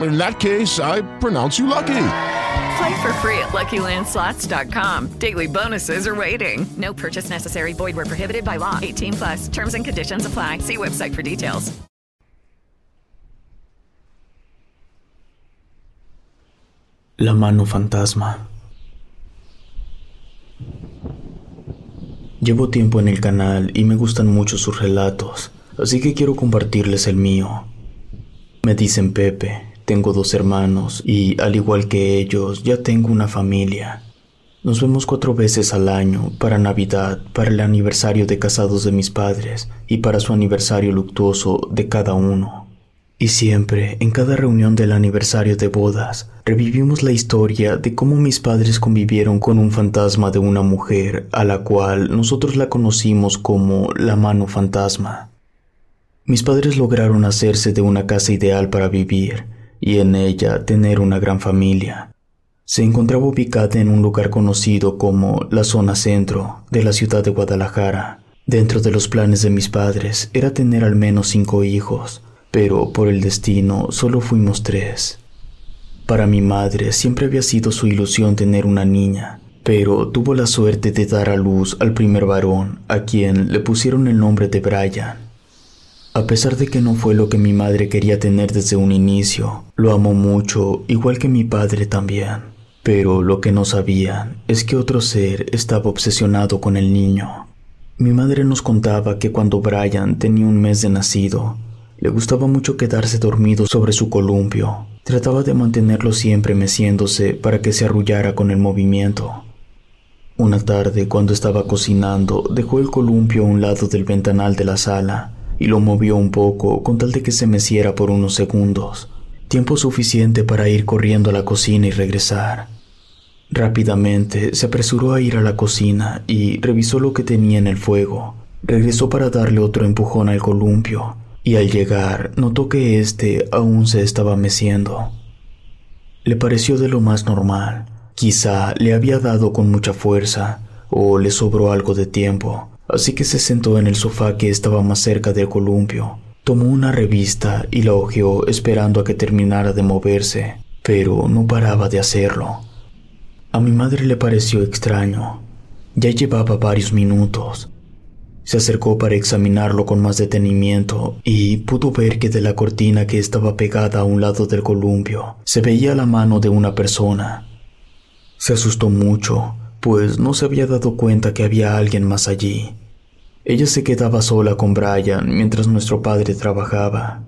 In that case, I pronounce you lucky. Play for free at LuckyLandSlots.com. Daily bonuses are waiting. No purchase necessary. Void where prohibited by law. 18 plus. Terms and conditions apply. See website for details. La mano fantasma. Llevo tiempo en el canal y me gustan mucho sus relatos, así que quiero compartirles el mío. Me dicen Pepe, tengo dos hermanos y, al igual que ellos, ya tengo una familia. Nos vemos cuatro veces al año, para Navidad, para el aniversario de casados de mis padres y para su aniversario luctuoso de cada uno. Y siempre, en cada reunión del aniversario de bodas, revivimos la historia de cómo mis padres convivieron con un fantasma de una mujer a la cual nosotros la conocimos como la mano fantasma. Mis padres lograron hacerse de una casa ideal para vivir y en ella tener una gran familia. Se encontraba ubicada en un lugar conocido como la zona centro de la ciudad de Guadalajara. Dentro de los planes de mis padres era tener al menos cinco hijos, pero por el destino solo fuimos tres. Para mi madre siempre había sido su ilusión tener una niña, pero tuvo la suerte de dar a luz al primer varón, a quien le pusieron el nombre de Brian. A pesar de que no fue lo que mi madre quería tener desde un inicio, lo amó mucho, igual que mi padre también. Pero lo que no sabían es que otro ser estaba obsesionado con el niño. Mi madre nos contaba que cuando Brian tenía un mes de nacido, le gustaba mucho quedarse dormido sobre su columpio. Trataba de mantenerlo siempre meciéndose para que se arrullara con el movimiento. Una tarde, cuando estaba cocinando, dejó el columpio a un lado del ventanal de la sala y lo movió un poco con tal de que se meciera por unos segundos, tiempo suficiente para ir corriendo a la cocina y regresar. Rápidamente se apresuró a ir a la cocina y revisó lo que tenía en el fuego. Regresó para darle otro empujón al columpio y al llegar notó que éste aún se estaba meciendo. Le pareció de lo más normal. Quizá le había dado con mucha fuerza o le sobró algo de tiempo, así que se sentó en el sofá que estaba más cerca del columpio. Tomó una revista y la hojeó esperando a que terminara de moverse, pero no paraba de hacerlo. A mi madre le pareció extraño. Ya llevaba varios minutos. Se acercó para examinarlo con más detenimiento y pudo ver que de la cortina que estaba pegada a un lado del columpio se veía la mano de una persona. Se asustó mucho, pues no se había dado cuenta que había alguien más allí. Ella se quedaba sola con Brian mientras nuestro padre trabajaba.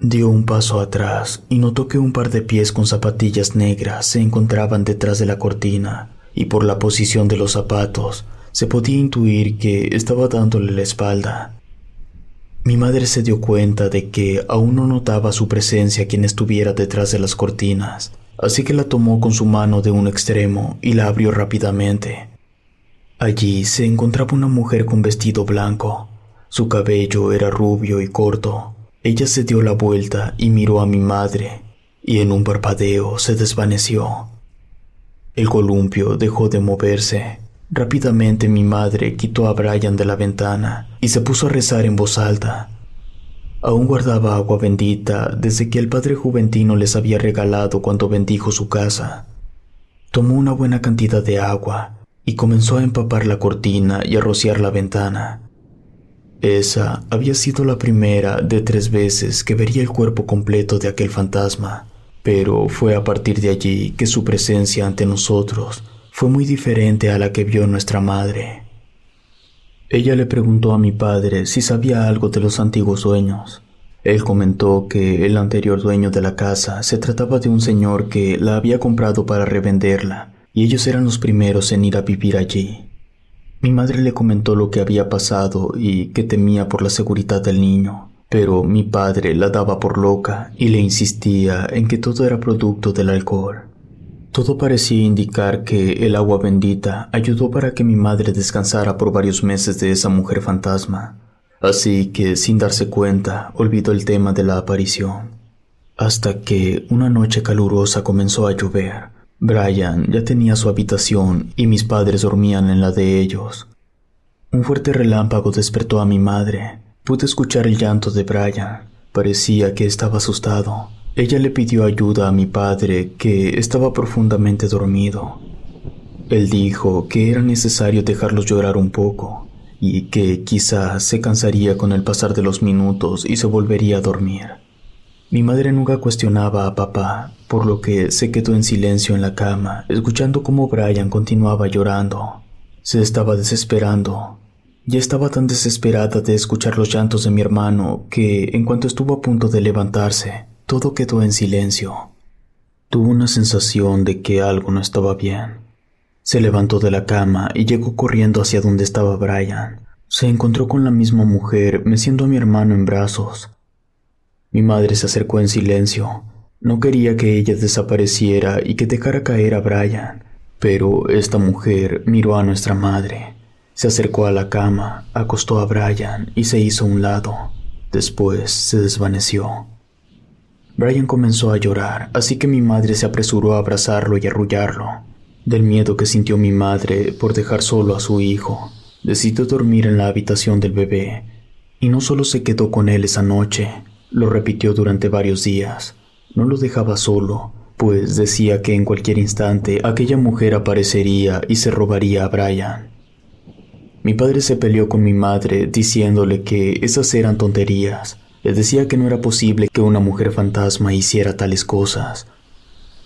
Dio un paso atrás y notó que un par de pies con zapatillas negras se encontraban detrás de la cortina, y por la posición de los zapatos se podía intuir que estaba dándole la espalda. Mi madre se dio cuenta de que aún no notaba su presencia quien estuviera detrás de las cortinas, así que la tomó con su mano de un extremo y la abrió rápidamente. Allí se encontraba una mujer con vestido blanco. Su cabello era rubio y corto. Ella se dio la vuelta y miró a mi madre, y en un parpadeo se desvaneció. El columpio dejó de moverse. Rápidamente mi madre quitó a Brian de la ventana y se puso a rezar en voz alta. Aún guardaba agua bendita desde que el padre Juventino les había regalado cuando bendijo su casa. Tomó una buena cantidad de agua y comenzó a empapar la cortina y a rociar la ventana. Esa había sido la primera de tres veces que vería el cuerpo completo de aquel fantasma, pero fue a partir de allí que su presencia ante nosotros fue muy diferente a la que vio nuestra madre. Ella le preguntó a mi padre si sabía algo de los antiguos dueños. Él comentó que el anterior dueño de la casa se trataba de un señor que la había comprado para revenderla, y ellos eran los primeros en ir a vivir allí. Mi madre le comentó lo que había pasado y que temía por la seguridad del niño, pero mi padre la daba por loca y le insistía en que todo era producto del alcohol. Todo parecía indicar que el agua bendita ayudó para que mi madre descansara por varios meses de esa mujer fantasma, así que sin darse cuenta olvidó el tema de la aparición. Hasta que una noche calurosa comenzó a llover. Brian ya tenía su habitación y mis padres dormían en la de ellos. Un fuerte relámpago despertó a mi madre. Pude escuchar el llanto de Brian. Parecía que estaba asustado. Ella le pidió ayuda a mi padre, que estaba profundamente dormido. Él dijo que era necesario dejarlos llorar un poco y que quizás se cansaría con el pasar de los minutos y se volvería a dormir. Mi madre nunca cuestionaba a papá, por lo que se quedó en silencio en la cama, escuchando cómo Brian continuaba llorando. Se estaba desesperando. Ya estaba tan desesperada de escuchar los llantos de mi hermano que, en cuanto estuvo a punto de levantarse, todo quedó en silencio. Tuvo una sensación de que algo no estaba bien. Se levantó de la cama y llegó corriendo hacia donde estaba Brian. Se encontró con la misma mujer, meciendo a mi hermano en brazos. Mi madre se acercó en silencio. No quería que ella desapareciera y que dejara caer a Brian, pero esta mujer miró a nuestra madre. Se acercó a la cama, acostó a Brian y se hizo a un lado. Después se desvaneció. Brian comenzó a llorar, así que mi madre se apresuró a abrazarlo y arrullarlo. Del miedo que sintió mi madre por dejar solo a su hijo, decidió dormir en la habitación del bebé. Y no solo se quedó con él esa noche, lo repitió durante varios días. No lo dejaba solo, pues decía que en cualquier instante aquella mujer aparecería y se robaría a Brian. Mi padre se peleó con mi madre diciéndole que esas eran tonterías, le decía que no era posible que una mujer fantasma hiciera tales cosas.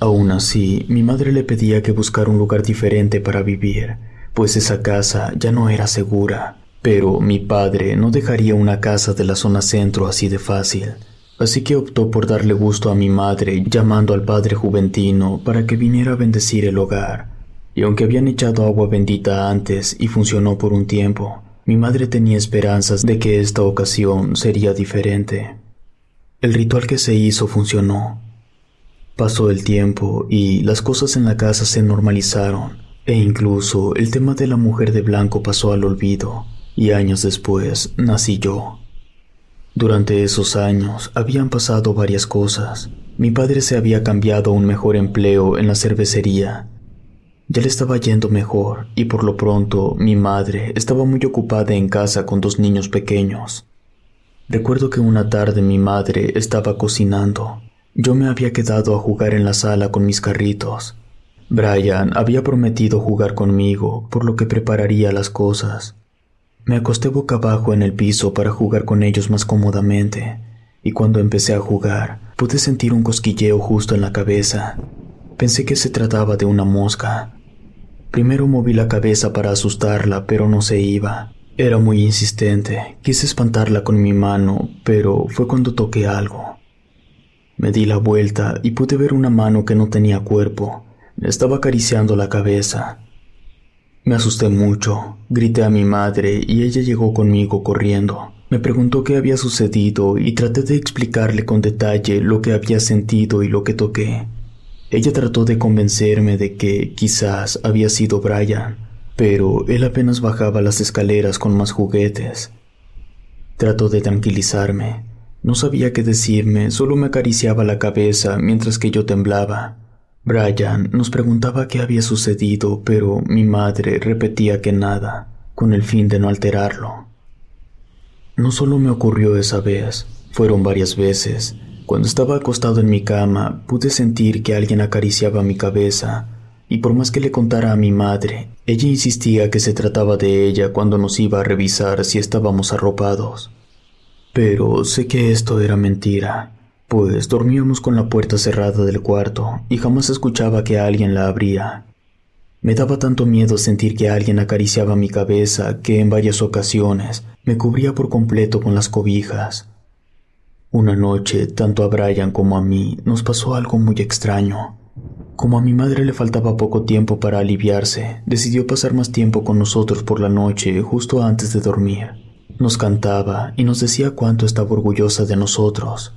Aún así, mi madre le pedía que buscara un lugar diferente para vivir, pues esa casa ya no era segura. Pero mi padre no dejaría una casa de la zona centro así de fácil. Así que optó por darle gusto a mi madre llamando al padre Juventino para que viniera a bendecir el hogar. Y aunque habían echado agua bendita antes y funcionó por un tiempo, mi madre tenía esperanzas de que esta ocasión sería diferente. El ritual que se hizo funcionó. Pasó el tiempo y las cosas en la casa se normalizaron, e incluso el tema de la mujer de blanco pasó al olvido, y años después nací yo. Durante esos años habían pasado varias cosas. Mi padre se había cambiado a un mejor empleo en la cervecería ya le estaba yendo mejor y por lo pronto mi madre estaba muy ocupada en casa con dos niños pequeños. Recuerdo que una tarde mi madre estaba cocinando. Yo me había quedado a jugar en la sala con mis carritos. Brian había prometido jugar conmigo, por lo que prepararía las cosas. Me acosté boca abajo en el piso para jugar con ellos más cómodamente, y cuando empecé a jugar, pude sentir un cosquilleo justo en la cabeza. Pensé que se trataba de una mosca, Primero moví la cabeza para asustarla, pero no se iba. Era muy insistente. Quise espantarla con mi mano, pero fue cuando toqué algo. Me di la vuelta y pude ver una mano que no tenía cuerpo. Me estaba acariciando la cabeza. Me asusté mucho. Grité a mi madre y ella llegó conmigo corriendo. Me preguntó qué había sucedido y traté de explicarle con detalle lo que había sentido y lo que toqué. Ella trató de convencerme de que quizás había sido Brian, pero él apenas bajaba las escaleras con más juguetes. Trató de tranquilizarme. No sabía qué decirme, solo me acariciaba la cabeza mientras que yo temblaba. Brian nos preguntaba qué había sucedido, pero mi madre repetía que nada, con el fin de no alterarlo. No solo me ocurrió esa vez, Fueron varias veces. Cuando estaba acostado en mi cama, pude sentir que alguien acariciaba mi cabeza, y por más que le contara a mi madre, ella insistía que se trataba de ella cuando nos iba a revisar si estábamos arropados. Pero sé que esto era mentira, pues dormíamos con la puerta cerrada del cuarto y jamás escuchaba que alguien la abría. Me daba tanto miedo sentir que alguien acariciaba mi cabeza que en varias ocasiones me cubría por completo con las cobijas. Una noche, tanto a Brian como a mí, nos pasó algo muy extraño. Como a mi madre le faltaba poco tiempo para aliviarse, decidió pasar más tiempo con nosotros por la noche justo antes de dormir. Nos cantaba y nos decía cuánto estaba orgullosa de nosotros.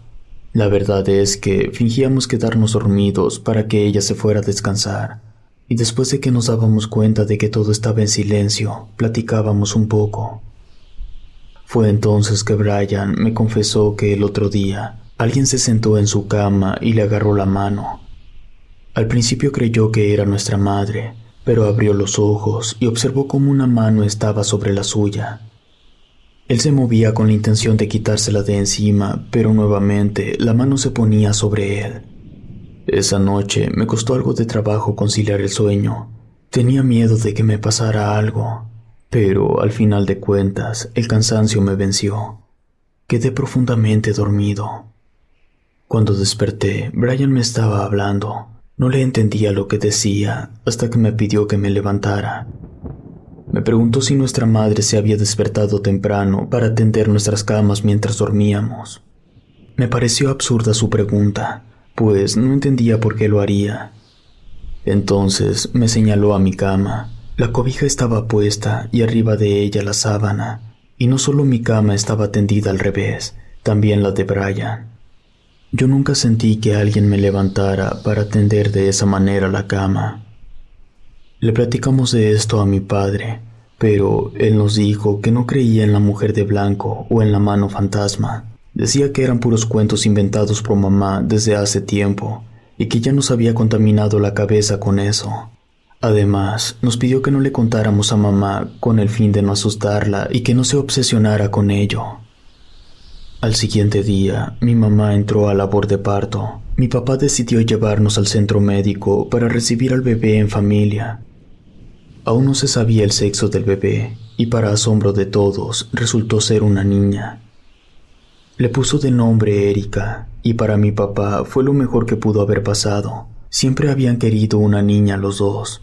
La verdad es que fingíamos quedarnos dormidos para que ella se fuera a descansar. Y después de que nos dábamos cuenta de que todo estaba en silencio, platicábamos un poco. Fue entonces que Brian me confesó que el otro día alguien se sentó en su cama y le agarró la mano. Al principio creyó que era nuestra madre, pero abrió los ojos y observó cómo una mano estaba sobre la suya. Él se movía con la intención de quitársela de encima, pero nuevamente la mano se ponía sobre él. Esa noche me costó algo de trabajo conciliar el sueño. Tenía miedo de que me pasara algo, pero al final de cuentas el cansancio me venció. Quedé profundamente dormido. Cuando desperté, Brian me estaba hablando. No le entendía lo que decía hasta que me pidió que me levantara. Me preguntó si nuestra madre se había despertado temprano para atender nuestras camas mientras dormíamos. Me pareció absurda su pregunta, pues no entendía por qué lo haría. Entonces me señaló a mi cama. La cobija estaba puesta y arriba de ella la sábana, y no solo mi cama estaba tendida al revés, también la de Brian. Yo nunca sentí que alguien me levantara para tender de esa manera la cama. Le platicamos de esto a mi padre, pero él nos dijo que no creía en la mujer de blanco o en la mano fantasma. Decía que eran puros cuentos inventados por mamá desde hace tiempo y que ya nos había contaminado la cabeza con eso. Además, nos pidió que no le contáramos a mamá con el fin de no asustarla y que no se obsesionara con ello. Al siguiente día, mi mamá entró a labor de parto. Mi papá decidió llevarnos al centro médico para recibir al bebé en familia. Aún no se sabía el sexo del bebé, y para asombro de todos, resultó ser una niña. Le puso de nombre Erika, y para mi papá fue lo mejor que pudo haber pasado. Siempre habían querido una niña los dos.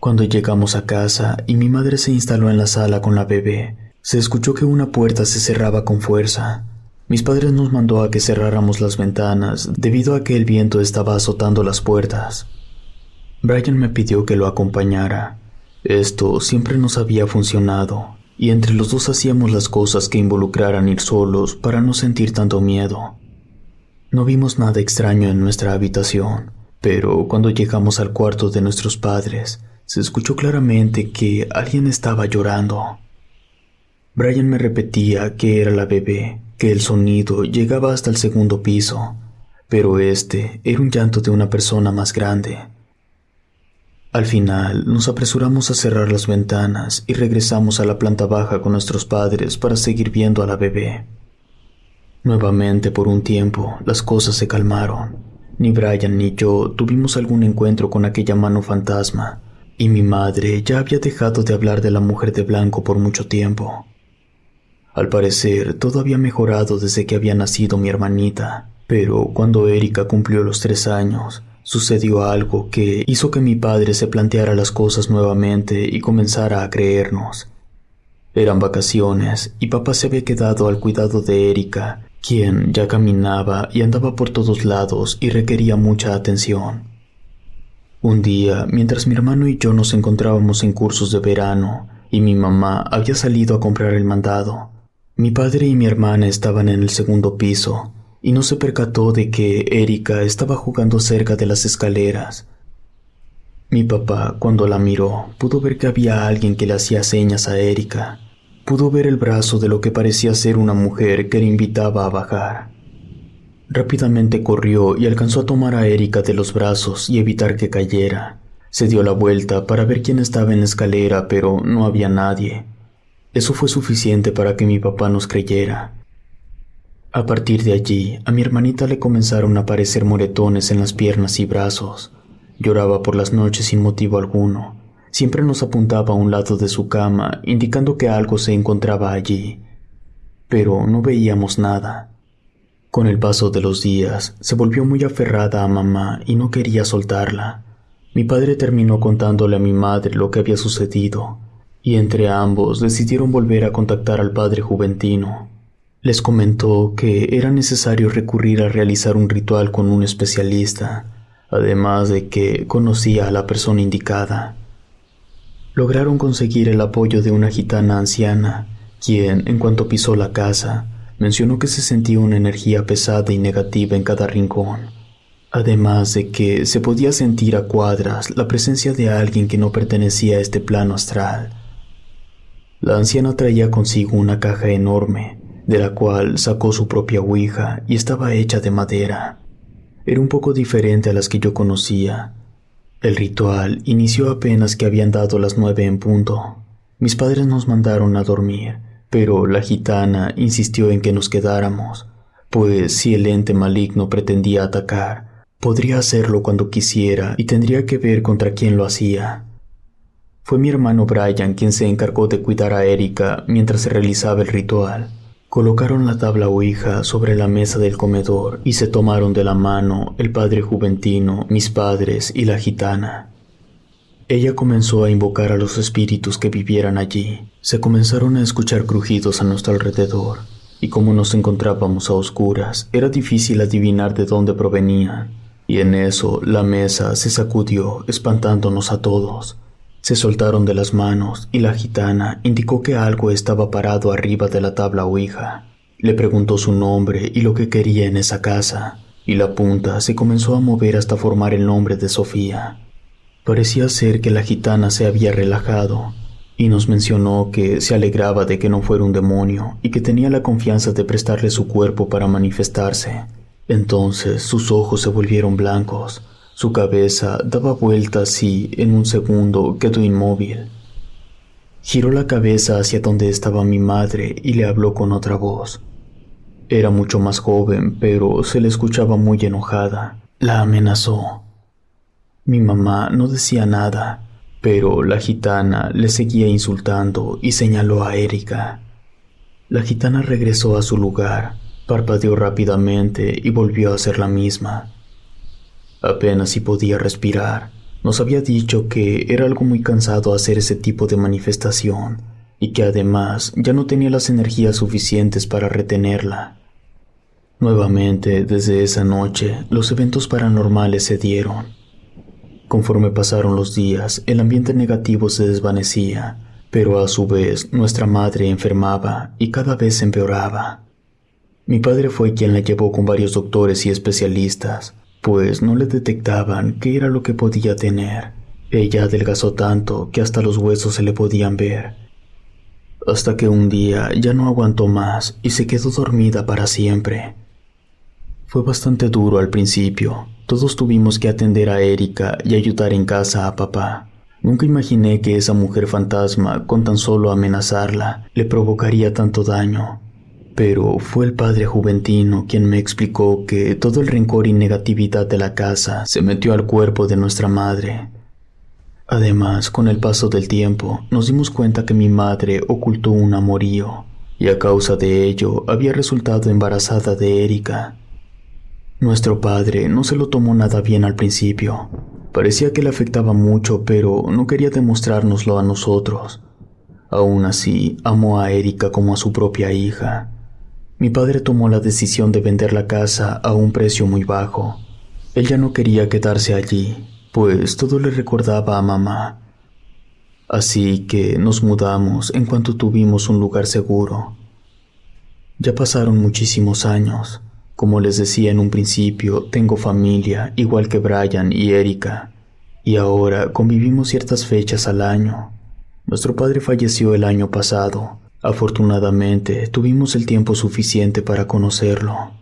Cuando llegamos a casa y mi madre se instaló en la sala con la bebé, se escuchó que una puerta se cerraba con fuerza. Mis padres nos mandó a que cerráramos las ventanas debido a que el viento estaba azotando las puertas. Brian me pidió que lo acompañara. Esto siempre nos había funcionado, y entre los dos hacíamos las cosas que involucraran ir solos para no sentir tanto miedo. No vimos nada extraño en nuestra habitación, pero cuando llegamos al cuarto de nuestros padres, se escuchó claramente que alguien estaba llorando. Brian me repetía que era la bebé, que el sonido llegaba hasta el segundo piso, pero este era un llanto de una persona más grande. Al final nos apresuramos a cerrar las ventanas y regresamos a la planta baja con nuestros padres para seguir viendo a la bebé. Nuevamente por un tiempo las cosas se calmaron. Ni Brian ni yo tuvimos algún encuentro con aquella mano fantasma, y mi madre ya había dejado de hablar de la mujer de blanco por mucho tiempo. Al parecer, todo había mejorado desde que había nacido mi hermanita, pero cuando Erika cumplió los tres años, sucedió algo que hizo que mi padre se planteara las cosas nuevamente y comenzara a creernos. Eran vacaciones y papá se había quedado al cuidado de Erika, quien ya caminaba y andaba por todos lados y requería mucha atención. Un día, mientras mi hermano y yo nos encontrábamos en cursos de verano y mi mamá había salido a comprar el mandado, mi padre y mi hermana estaban en el segundo piso y no se percató de que Erika estaba jugando cerca de las escaleras. Mi papá, cuando la miró, pudo ver que había alguien que le hacía señas a Erika. Pudo ver el brazo de lo que parecía ser una mujer que le invitaba a bajar. Rápidamente corrió y alcanzó a tomar a Erika de los brazos y evitar que cayera. Se dio la vuelta para ver quién estaba en la escalera, pero no había nadie. Eso fue suficiente para que mi papá nos creyera. A partir de allí, a mi hermanita le comenzaron a aparecer moretones en las piernas y brazos. Lloraba por las noches sin motivo alguno. Siempre nos apuntaba a un lado de su cama, indicando que algo se encontraba allí. Pero no veíamos nada. Con el paso de los días, se volvió muy aferrada a mamá y no quería soltarla. Mi padre terminó contándole a mi madre lo que había sucedido, y entre ambos decidieron volver a contactar al padre juventino. Les comentó que era necesario recurrir a realizar un ritual con un especialista, además de que conocía a la persona indicada. Lograron conseguir el apoyo de una gitana anciana, quien, en cuanto pisó la casa, mencionó que se sentía una energía pesada y negativa en cada rincón además de que se podía sentir a cuadras la presencia de alguien que no pertenecía a este plano astral. La anciana traía consigo una caja enorme, de la cual sacó su propia ouija y estaba hecha de madera. Era un poco diferente a las que yo conocía. El ritual inició apenas que habían dado las nueve en punto. Mis padres nos mandaron a dormir, pero la gitana insistió en que nos quedáramos, pues si el ente maligno pretendía atacar, Podría hacerlo cuando quisiera y tendría que ver contra quién lo hacía. Fue mi hermano Brian quien se encargó de cuidar a Erika mientras se realizaba el ritual. Colocaron la tabla Ouija sobre la mesa del comedor y se tomaron de la mano el padre juventino, mis padres y la gitana. Ella comenzó a invocar a los espíritus que vivieran allí. Se comenzaron a escuchar crujidos a nuestro alrededor, y como nos encontrábamos a oscuras, era difícil adivinar de dónde provenían y en eso la mesa se sacudió, espantándonos a todos. Se soltaron de las manos y la gitana indicó que algo estaba parado arriba de la tabla Ouija. Le preguntó su nombre y lo que quería en esa casa, y la punta se comenzó a mover hasta formar el nombre de Sofía. Parecía ser que la gitana se había relajado, y nos mencionó que se alegraba de que no fuera un demonio y que tenía la confianza de prestarle su cuerpo para manifestarse. Entonces sus ojos se volvieron blancos, su cabeza daba vueltas y, en un segundo, quedó inmóvil. Giró la cabeza hacia donde estaba mi madre y le habló con otra voz. Era mucho más joven, pero se le escuchaba muy enojada. La amenazó. Mi mamá no decía nada, pero la gitana le seguía insultando y señaló a Erika. La gitana regresó a su lugar Parpadeó rápidamente y volvió a hacer la misma. Apenas si podía respirar. Nos había dicho que era algo muy cansado hacer ese tipo de manifestación y que además ya no tenía las energías suficientes para retenerla. Nuevamente, desde esa noche, los eventos paranormales se dieron. Conforme pasaron los días, el ambiente negativo se desvanecía, pero a su vez nuestra madre enfermaba y cada vez empeoraba. Mi padre fue quien la llevó con varios doctores y especialistas, pues no le detectaban qué era lo que podía tener. Ella adelgazó tanto que hasta los huesos se le podían ver. Hasta que un día ya no aguantó más y se quedó dormida para siempre. Fue bastante duro al principio. Todos tuvimos que atender a Erika y ayudar en casa a papá. Nunca imaginé que esa mujer fantasma, con tan solo amenazarla, le provocaría tanto daño pero fue el padre juventino quien me explicó que todo el rencor y negatividad de la casa se metió al cuerpo de nuestra madre. Además, con el paso del tiempo, nos dimos cuenta que mi madre ocultó un amorío, y a causa de ello había resultado embarazada de Erika. Nuestro padre no se lo tomó nada bien al principio. Parecía que le afectaba mucho, pero no quería demostrárnoslo a nosotros. Aún así, amó a Erika como a su propia hija. Mi padre tomó la decisión de vender la casa a un precio muy bajo. Él ya no quería quedarse allí, pues todo le recordaba a mamá. Así que nos mudamos en cuanto tuvimos un lugar seguro. Ya pasaron muchísimos años. Como les decía en un principio, tengo familia, igual que Brian y Erika, y ahora convivimos ciertas fechas al año. Nuestro padre falleció el año pasado, Afortunadamente, tuvimos el tiempo suficiente para conocerlo.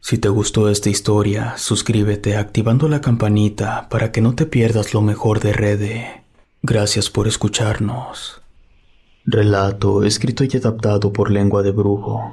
Si te gustó esta historia, suscríbete activando la campanita para que no te pierdas lo mejor de Rede. Gracias por escucharnos. Relato escrito y adaptado por lengua de brujo.